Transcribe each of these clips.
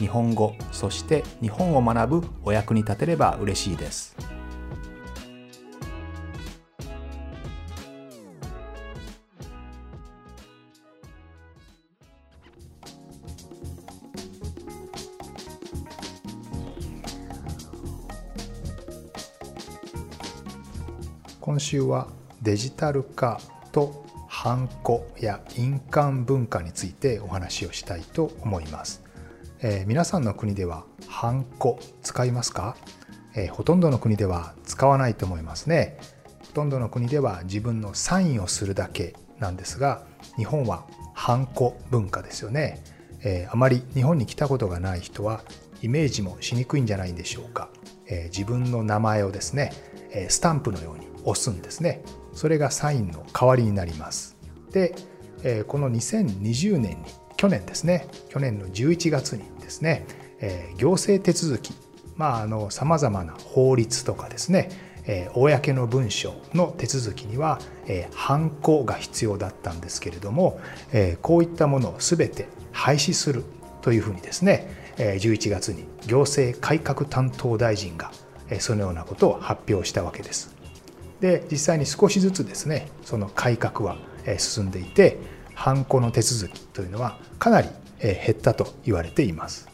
日本語そして日本を学ぶお役に立てれば嬉しいです。今週はデジタル化とハンコや印鑑文化についてお話をしたいと思います、えー、皆さんの国ではハンコ使いますか、えー、ほとんどの国では使わないと思いますね。ほとんどの国では自分のサインをするだけなんですが日本はハンコ文化ですよね、えー、あまり日本に来たことがない人はイメージもしにくいんじゃないんでしょうか、え自分の名前をですねえスタンプのように押すんですね。それがサインの代わりになります。でえこの2020年に去年ですね去年の11月にですね行政手続きまああのさまざまな法律とかですね公の文書の手続きにはハンコが必要だったんですけれどもこういったものを全て廃止するというふうにですね11月に行政改革担当大臣がそのようなことを発表したわけです。で実際に少しずつですねその改革は進んでいてハンコの手続きというのはかなり減ったと言われています。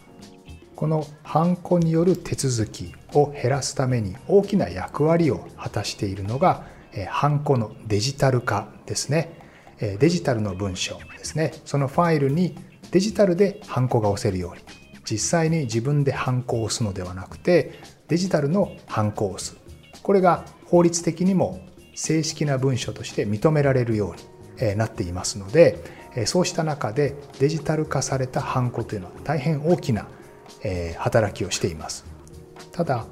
このハンコによる手続きを減らすために大きな役割を果たしているのがハンコのデジタル化ですね。デジタルの文章ですね。そのファイルにデジタルでハンコが押せるように実際に自分でハンコを押すのではなくてデジタルのハンコを押す。これが法律的にも正式な文書として認められるようになっていますのでそうした中でデジタル化されたハンコというのは大変大きな働きをしています。ただ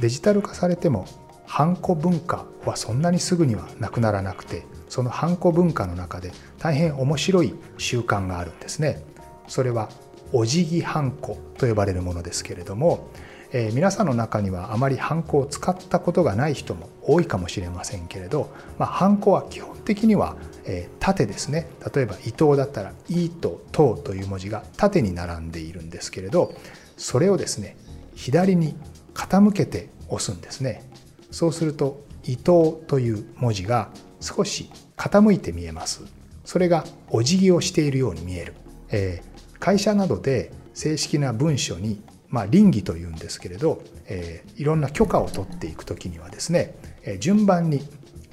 デジタル化されてもハンコ文化はそんなにすぐにはなくならなくてそのハンコ文化の中で大変面白い習慣があるんですね。それはお辞儀ハンコと呼ばれるものですけれどもえー、皆さんの中にはあまりハンコを使ったことがない人も多いかもしれませんけれど、まあ、ハンコは基本的には、えー、縦ですね。例えば伊藤だったら「い」と「と」という文字が縦に並んでいるんですけれどそれをですね左に傾けて押すんですね。そうすると「伊藤」という文字が少し傾いて見えます。それがお辞儀をしているように見える、えー、会社などで正式な文書にまあ、倫理というんですけれど、えー、いろんな許可を取っていく時にはですね、えー、順番に、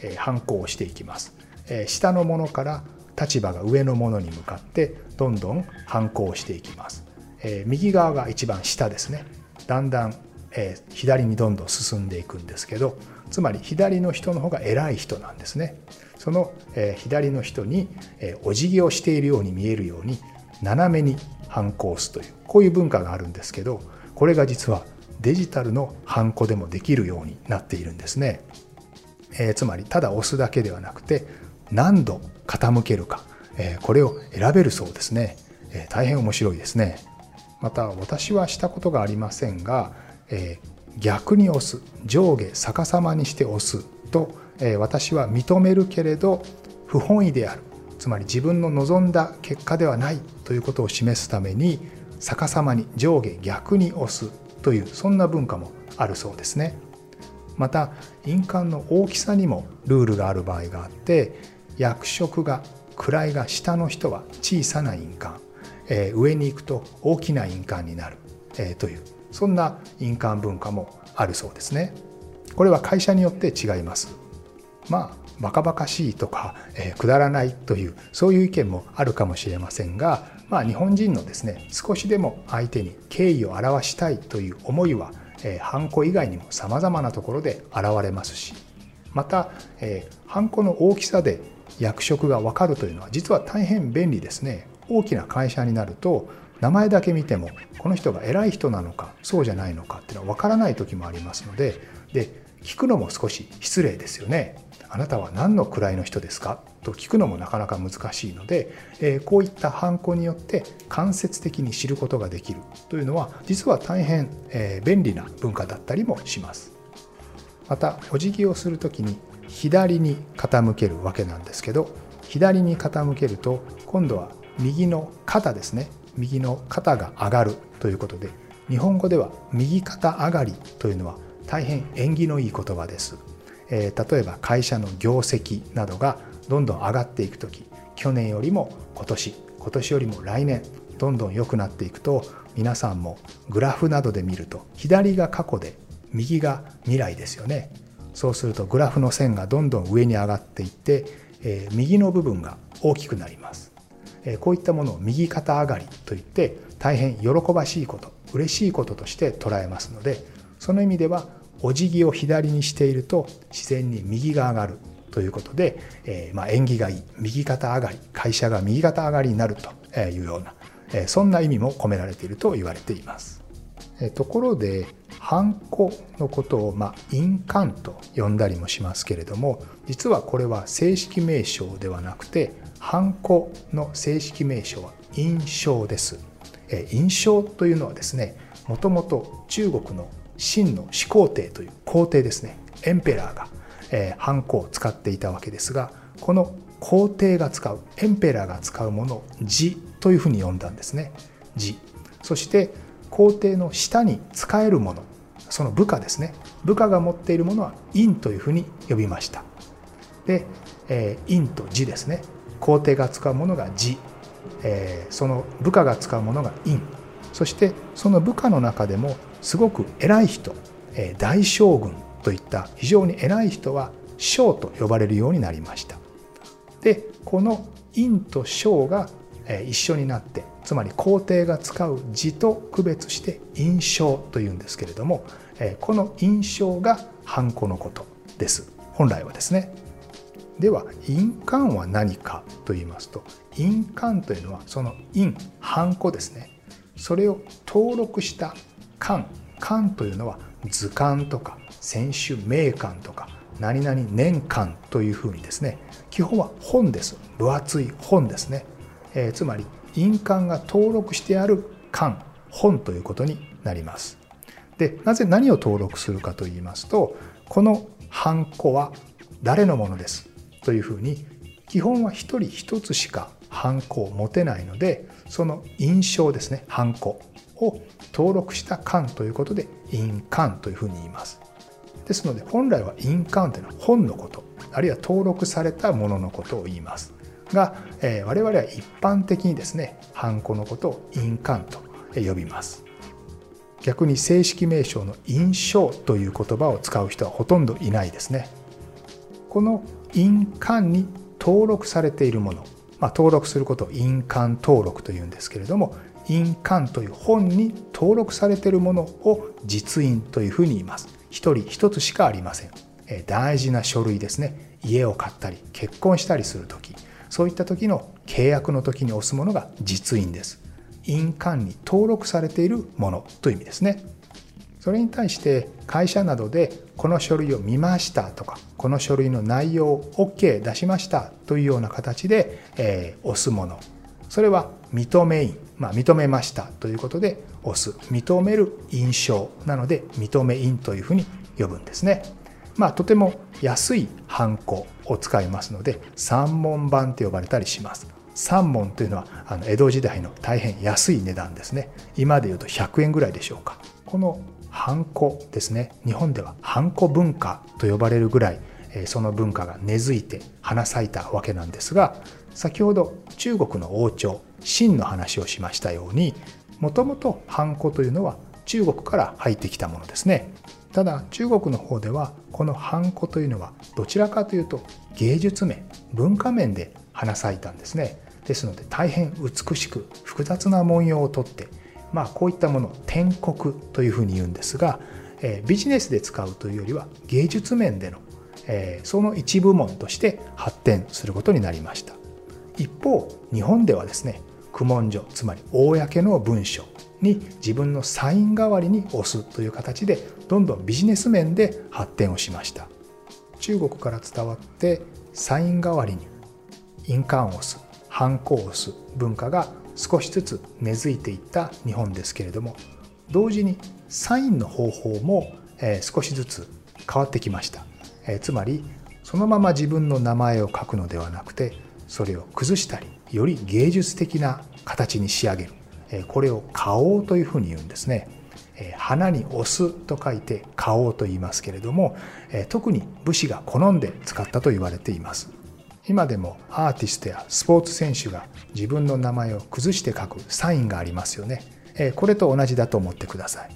えー、反抗をしていきます、えー、下のものから立場が上のものに向かってどんどん反抗していきます、えー、右側が一番下ですね。だんだん、えー、左にどんどん進んでいくんですけどつまり左の人の方が偉い人なんですね。その、えー、左の人に、えー、お辞儀をしているように見えるように斜めにハンコを押すというこういう文化があるんですけどこれが実はデジタルのハンコでもできるようになっているんですね、えー、つまりただ押すだけではなくて何度傾けるか、えー、これを選べるそうですね、えー、大変面白いですね。また私はしたことがありませんが、え逆に押す上下逆さまにして押すと、え私は認めるけれど不本意である。つまり自分の望んだ結果ではないということを示すために逆さまに上下逆に押すというそんな文化もあるそうですね。また印鑑の大きさにもルールがある場合があって役職が位が下の人は小さな印鑑、えー、上に行くと大きな印鑑になる、えー、というそんな印鑑文化もあるそうですね。これは会社によって違います。まあバカバカしいとか、えー、くだらないというそういう意見もあるかもしれませんが、まあ、日本人のですね少しでも相手に敬意を表したいという思いは、えー、ハンコ以外にもさまざまなところで現れますしまた、えー、ハンコの大きさで役職が分かるというのは実は大変便利ですね大きな会社になると名前だけ見てもこの人が偉い人なのかそうじゃないのかっていうのは分からない時もありますのでで聞くのも少し失礼ですよね。あなたは何の位の人ですか？と聞くのもなかなか難しいので、え、こういったハンコによって間接的に知ることができるというのは実は大変、え、便利な文化だったりもします。またお辞儀をする時に左に傾けるわけなんですけど左に傾けると今度は右の肩ですね右の肩が上がるということで日本語では右肩上がりというのは大変縁起のいい言葉です。え、例えば会社の業績などがどんどん上がっていく時去年よりも今年今年よりも来年どんどん良くなっていくと皆さんもグラフなどで見ると左が過去で右が未来ですよね。そうするとグラフの線がどんどん上に上がっていって、え、右の部分が大きくなります、え、こういったものを右肩上がりといって大変喜ばしいこと嬉しいこととして捉えますのでその意味ではお辞儀を左にしていると自然に右が上がるということで、えー、まあ縁起がいい右肩上がり会社が右肩上がりになるというような、え、そんな意味も込められていると言われています。えところでハンコのことを、まあ、印鑑と呼んだりもしますけれども実はこれは正式名称ではなくてハンコの正式名称は印象です。印象というのはですねもともと中国の秦の始皇帝という皇帝ですね。エンペラーが、えー、ハンコを使っていたわけですがこの皇帝が使うエンペラーが使うものを字というふうに呼んだんですね。字。そして皇帝の下に使えるものその部下ですね。部下が持っているものは陰というふうに呼びました。で、えー、陰と字ですね。皇帝が使うものが字、えー、その部下が使うものが陰。そしてその部下の中でもすごく偉い人大将軍といった非常に偉い人は将と呼ばれるようになりました。でこの陰と将が一緒になってつまり皇帝が使う字と区別して印象というんですけれどもこの印象がハンコのことです。本来はですね。では印鑑は何かと言いますと印鑑というのはその印ハンコですね。それを登録した漢漢というのは図鑑とか選手名鑑とか何々年間というふうにですね基本は本です。分厚い本ですね、えー、つまり印鑑が登録してある漢本ということになります。でなぜ何を登録するかと言いますとこのハンコは誰のものですというふうに基本は一人一つしかハンコを持てないのでその印象ですねハンコを登録した官ということで印鑑というふうに言います。ですので本来は印鑑というのは本のことあるいは登録されたもののことを言います。が、えー、我々は一般的にですねハンコのことを印鑑と呼びます。逆に正式名称の印象という言葉を使う人はほとんどいないですね。この印鑑に登録されているもの、まあ、登録することを印鑑登録というんですけれども印鑑という本に登録されているものを実印というふうに言います。一人一つしかありません。大事な書類ですね。家を買ったり結婚したりする時そういった時の契約の時に押すものが実印です。印鑑に登録されているものという意味ですね。それに対して会社などでこの書類を見ましたとかこの書類の内容を OK 出しましたというような形で、えー、押すものそれは認め印まあ、認めましたということで押す認める印象なので認め印というふうに呼ぶんですね。まあ、とても安いハンコを使いますので三文版と呼ばれたりします。三文というのはあの江戸時代の大変安い値段ですね。今で言うと100円ぐらいでしょうか。このハンコですね。日本ではハンコ文化と呼ばれるぐらいその文化が根付いて花咲いたわけなんですが先ほど中国の王朝秦の話をしましたようにもともとハンコというのは中国から入ってきたものですねただ中国の方ではこのハンコというのはどちらかというと芸術面文化面で花咲いたんですねですので大変美しく複雑な文様をとってまあこういったものを天国というふうに言うんですが、えビジネスで使うというよりは芸術面での、えその一部門として発展することになりました。一方日本ではですね公文書つまり公の文書に自分のサイン代わりに押すという形でどんどんビジネス面で発展をしました。中国から伝わってサイン代わりに印鑑を押すハンコを押す文化が少しずつ根付いていった日本ですけれども同時にサインの方法も少しずつ変わってきました。つまりそのまま自分の名前を書くのではなくてそれを崩したりより芸術的な形に仕上げる。これを花王というふうに言うんですね。花に押すと書いて花王と言いますけれども特に武士が好んで使ったと言われています。今でもアーティストやスポーツ選手が自分の名前を崩して書くサインがありますよね。これと同じだと思ってください。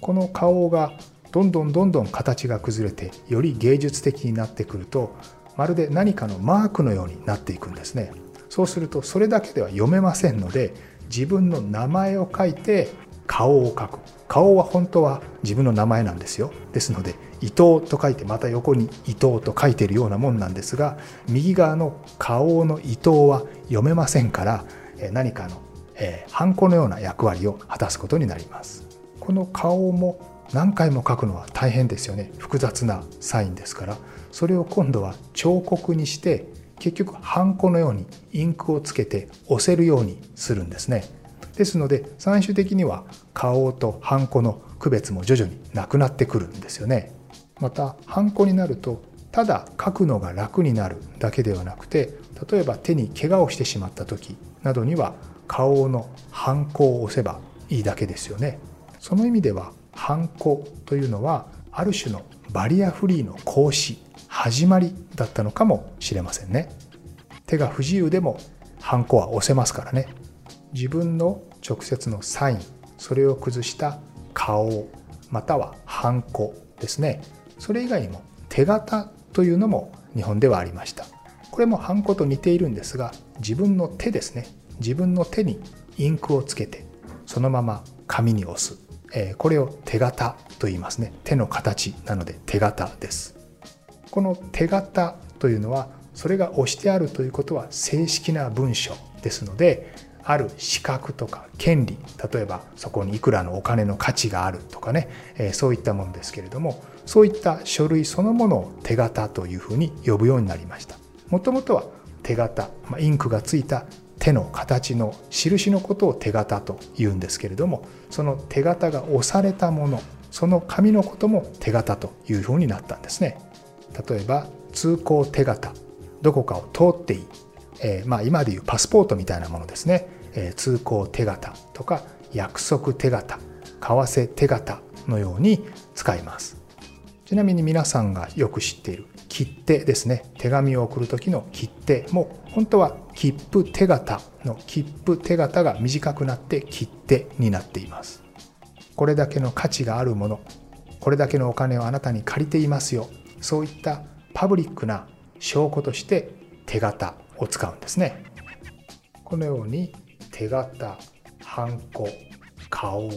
この花王がどんどんどんどん形が崩れてより芸術的になってくるとまるで何かのマークのようになっていくんですね。そうするとそれだけでは読めませんので自分の名前を書いて顔を書く。顔は本当は自分の名前なんですよ。ですので伊藤と書いてまた横に伊藤と書いてるようなもんなんですが右側の顔の伊藤は読めませんから何かのハンコのような役割を果たすことになります。この顔も何回も書くのは大変ですよね。複雑なサインですから。それを今度は彫刻にして結局ハンコのようにインクをつけて押せるようにするんですね。ですので最終的には顔とハンコの区別も徐々になくなってくるんですよね。またハンコになるとただ書くのが楽になるだけではなくて例えば手に怪我をしてしまった時などには顔のハンコを押せばいいだけですよね。その意味ではハンコというのはある種のバリアフリーの講師始まりだったのかもしれませんね。手が不自由でもハンコは押せますからね。自分の直接のサインそれを崩した顔またはハンコですね。それ以外にも手形というのも日本ではありました。これもハンコと似ているんですが自分の手ですね。自分の手にインクをつけてそのまま紙に押す。えこれを手形と言いますね。手の形なので手形です。この手形というのはそれが押してあるということは正式な文書ですのである資格とか権利例えばそこにいくらのお金の価値があるとかね、えそういったものですけれどもそういった書類そのものを手形というふうに呼ぶようになりました。もともとは手形、まインクがついた手の形の印のことを手形と言うんですけれどもその手形が押されたものその紙のことも手形というふうになったんですね。例えば通行手形どこかを通っていい、えー、まあ今でいうパスポートみたいなものですね、えー、通行手形とか約束手形為替手形のように使います。ちなみに皆さんがよく知っている切手ですね。手紙を送る時の切手も本当は切符手形の切符手形が短くなって切手になっています。これだけの価値があるものこれだけのお金をあなたに借りていますよ。そういったパブリックな証拠として手形を使うんですね。このように手形ハンコ顔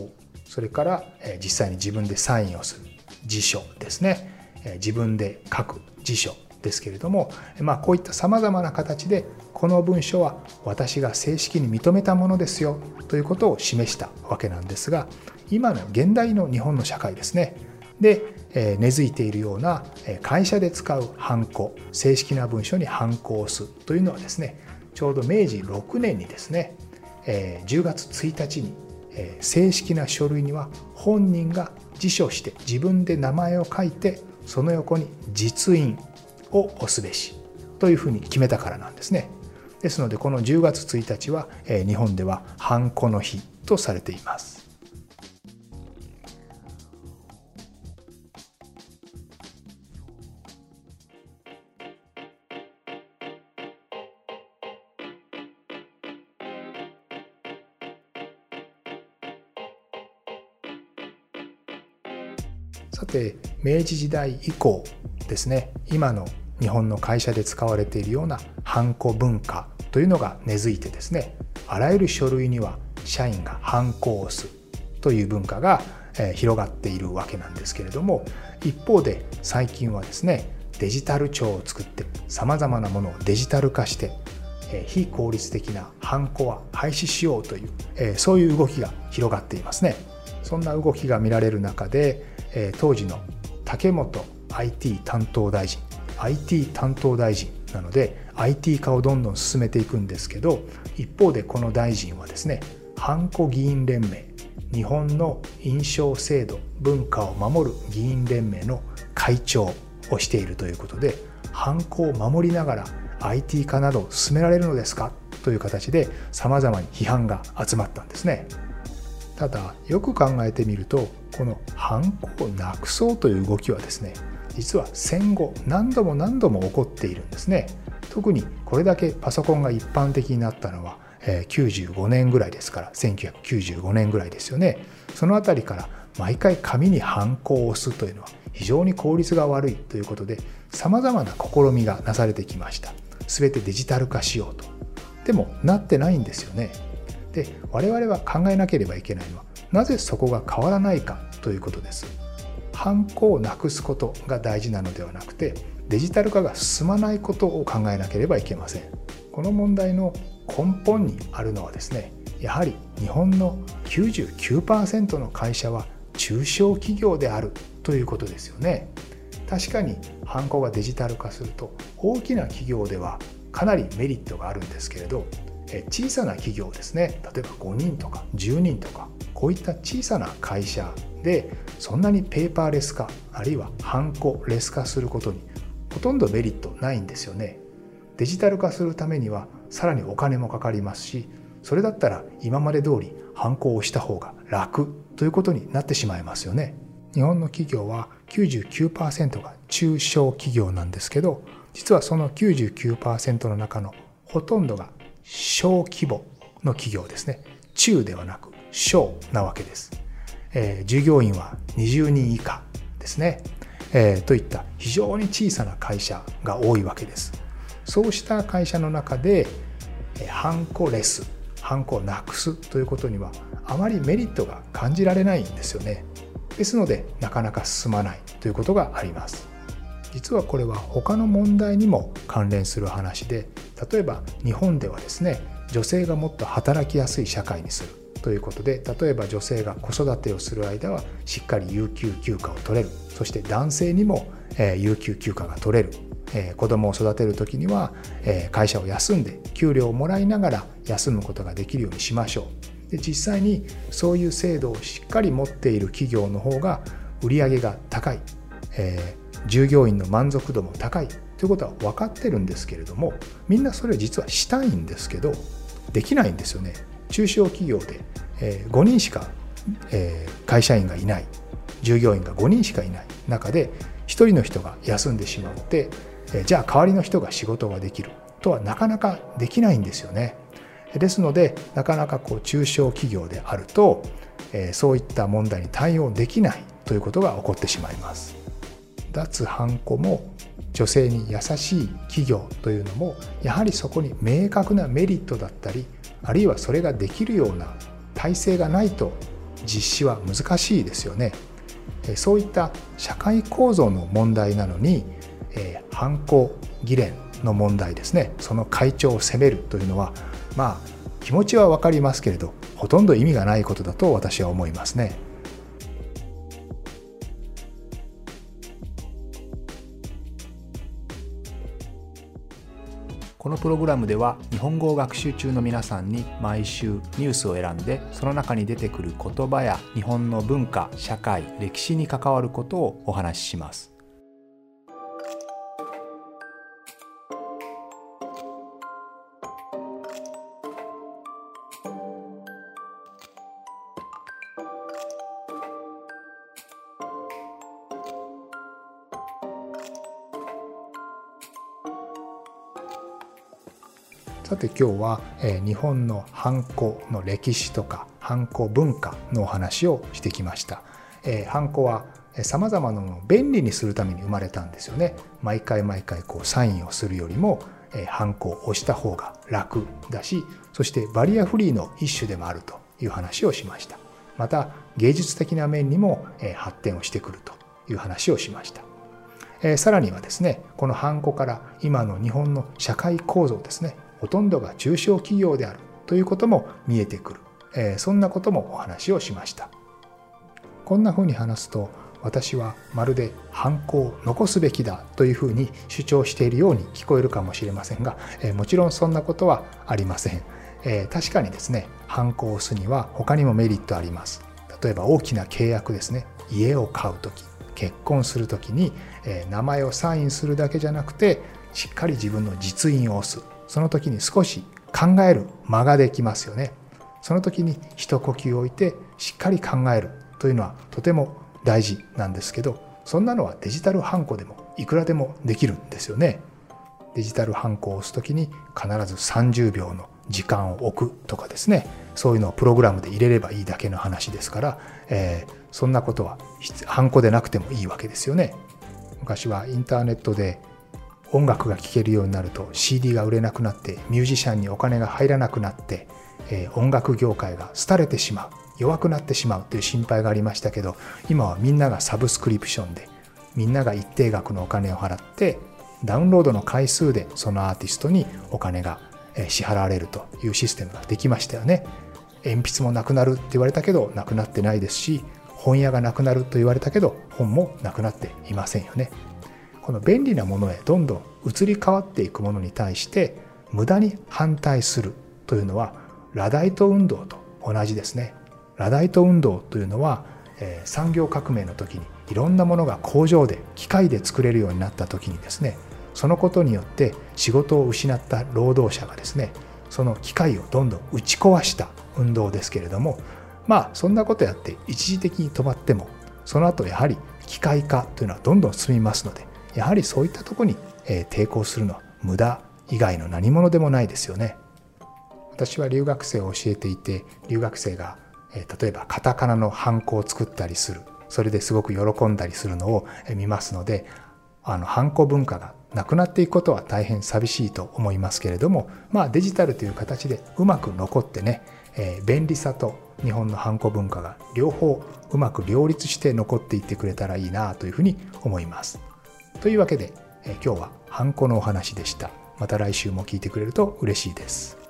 それから実際に自分でサインをする。辞書ですね。自分で書く辞書ですけれども、まあ、こういったさまざまな形でこの文書は私が正式に認めたものですよということを示したわけなんですが今の現代の日本の社会ですね。で根付いているような会社で使うハンコ正式な文書にハンコを押すというのはですねちょうど明治6年にですね10月1日に正式な書類には本人が辞書して自分で名前を書いてその横に実印を押すべしというふうに決めたからなんですね。ですのでこの10月1日は日本ではハンコの日とされています。さて明治時代以降ですね今の日本の会社で使われているようなハンコ文化というのが根付いてですねあらゆる書類には社員がハンコを押すという文化が広がっているわけなんですけれども一方で最近はですねデジタル庁を作ってさまざまなものをデジタル化して非効率的なハンコは廃止しようというそういう動きが広がっていますね。そんな動きが見られる中でえ当時の竹本 IT 担当大臣 IT 担当大臣なので IT 化をどんどん進めていくんですけど一方でこの大臣はですねハンコ議員連盟日本の印象制度文化を守る議員連盟の会長をしているということでハンコを守りながら IT 化などを進められるのですかという形でさまざまに批判が集まったんですね。ただよく考えてみるとこのハンコをなくそうという動きはですね実は戦後何度も何度も起こっているんですね。特にこれだけパソコンが一般的になったのは95年ぐらいですから1995年ぐらいですよね。その辺りから毎回紙にハンコを押すというのは非常に効率が悪いということでさまざまな試みがなされてきました。全てデジタル化しようと。でもなってないんですよね。で我々は考えなければいけないのはなぜそこが変わらないかということです。ハンコをなくすことが大事なのではなくてデジタル化が進まないことを考えなければいけません。この問題の根本にあるのはですねやはり日本の99%の会社は中小企業であるということですよね。確かにハンコがデジタル化すると大きな企業ではかなりメリットがあるんですけれど小さな企業ですね。例えば5人とか10人とかこういった小さな会社でそんなにペーパーレス化あるいはハンコレス化することにほとんどメリットないんですよね。デジタル化するためにはさらにお金もかかりますしそれだったら今まで通りハンコをした方が楽ということになってしまいますよね。日本の企業は99%が中小企業なんですけど実はその99%の中のほとんどが小規模の企業ですね。中ではなく小なわけです、えー、従業員は20人以下ですね、えー、といった非常に小さな会社が多いわけです。そうした会社の中でハンコレスハンコをなくすということにはあまりメリットが感じられないんですよね。ですのでなかなか進まないということがあります。実はこれは他の問題にも関連する話で例えば日本ではですね女性がもっと働きやすい社会にする。ということで例えば女性が子育てをする間はしっかり有給休暇を取れる。そして男性にも有給休暇が取れる。子供を育てる時には会社を休んで給料をもらいながら休むことができるようにしましょう。で実際にそういう制度をしっかり持っている企業の方が売り上げが高い、え、従業員の満足度も高い。ということは分かってるんですけれどもみんなそれを実はしたいんですけどできないんですよね中小企業で、えー、5人しか、えー、会社員がいない従業員が5人しかいない中で1人の人が休んでしまって、えー、じゃあ代わりの人が仕事ができるとはなかなかできないんですよね。ですのでなかなかこう中小企業であると、えー、そういった問題に対応できないということが起こってしまいます。脱ハンコも女性に優しい企業というのもやはりそこに明確なメリットだったりあるいはそれができるような体制がないと実施は難しいですよね。そういった社会構造の問題なのに、えー、犯行議連の問題ですねその会長を責めるというのはまあ気持ちは分かりますけれどほとんど意味がないことだと私は思いますね。このプログラムでは日本語を学習中の皆さんに毎週ニュースを選んでその中に出てくる言葉や日本の文化社会歴史に関わることをお話しします。さて今日は、え日本のハンコの歴史とかハンコ文化のお話をしてきました。えー、ハンコはさまざまなのを便利にするために生まれたんですよね。毎回毎回こうサインをするよりも、えー、ハンコを押した方が楽だしそしてバリアフリーの一種でもあるという話をしました。また芸術的な面にも、えー、発展をしてくるという話をしました。えー、さらにはですねこのハンコから今の日本の社会構造ですねほとんどが中小企業であるということも見えてくる、えー、そんなこともお話をしました。こんなふうに話すと私はまるで犯行を残すべきだというふうに主張しているように聞こえるかもしれませんが、えー、もちろんそんなことはありません、えー、確かにですね犯行をすには他にもメリットあります。例えば大きな契約ですね。家を買う時結婚する時に、えー、名前をサインするだけじゃなくてしっかり自分の実印を押す。その時に少し考える間ができますよね。その時に一呼吸置いてしっかり考えるというのはとても大事なんですけどそんなのはデジタルハンコでもいくらでもできるんですよね。デジタルハンコを押す時に必ず30秒の時間を置くとかですね。そういうのをプログラムで入れればいいだけの話ですから、えー、そんなことはハンコでなくてもいいわけですよね。昔はインターネットで音楽が聴けるようになると CD が売れなくなってミュージシャンにお金が入らなくなって、えー、音楽業界が廃れてしまう弱くなってしまうという心配がありましたけど今はみんながサブスクリプションでみんなが一定額のお金を払ってダウンロードの回数でそのアーティストにお金が支払われるというシステムができましたよね。鉛筆もなくなるって言われたけどなくなってないですし本屋がなくなると言われたけど本もなくなっていませんよね。この便利なものへどんどん移り変わっていくものに対して無駄に反対するというのはラダイト運動と同じですね。ラダイト運動というのは、えー、産業革命の時にいろんなものが工場で機械で作れるようになった時にですねそのことによって仕事を失った労働者がですねその機械をどんどん打ち壊した運動ですけれどもまあそんなことやって一時的に止まってもその後やはり機械化というのはどんどん進みますのでやはりそういったとこに抵抗するのは無駄以外の何者でもないですよね。私は留学生を教えていて留学生が例えばカタカナのハンコを作ったりするそれですごく喜んだりするのを見ますのであのハンコ文化がなくなっていくことは大変寂しいと思いますけれどもまあデジタルという形でうまく残ってね、えー、便利さと日本のハンコ文化が両方うまく両立して残っていってくれたらいいなというふうに思います。というわけで、え、今日はハンコのお話でした。また来週も聞いてくれると嬉しいです。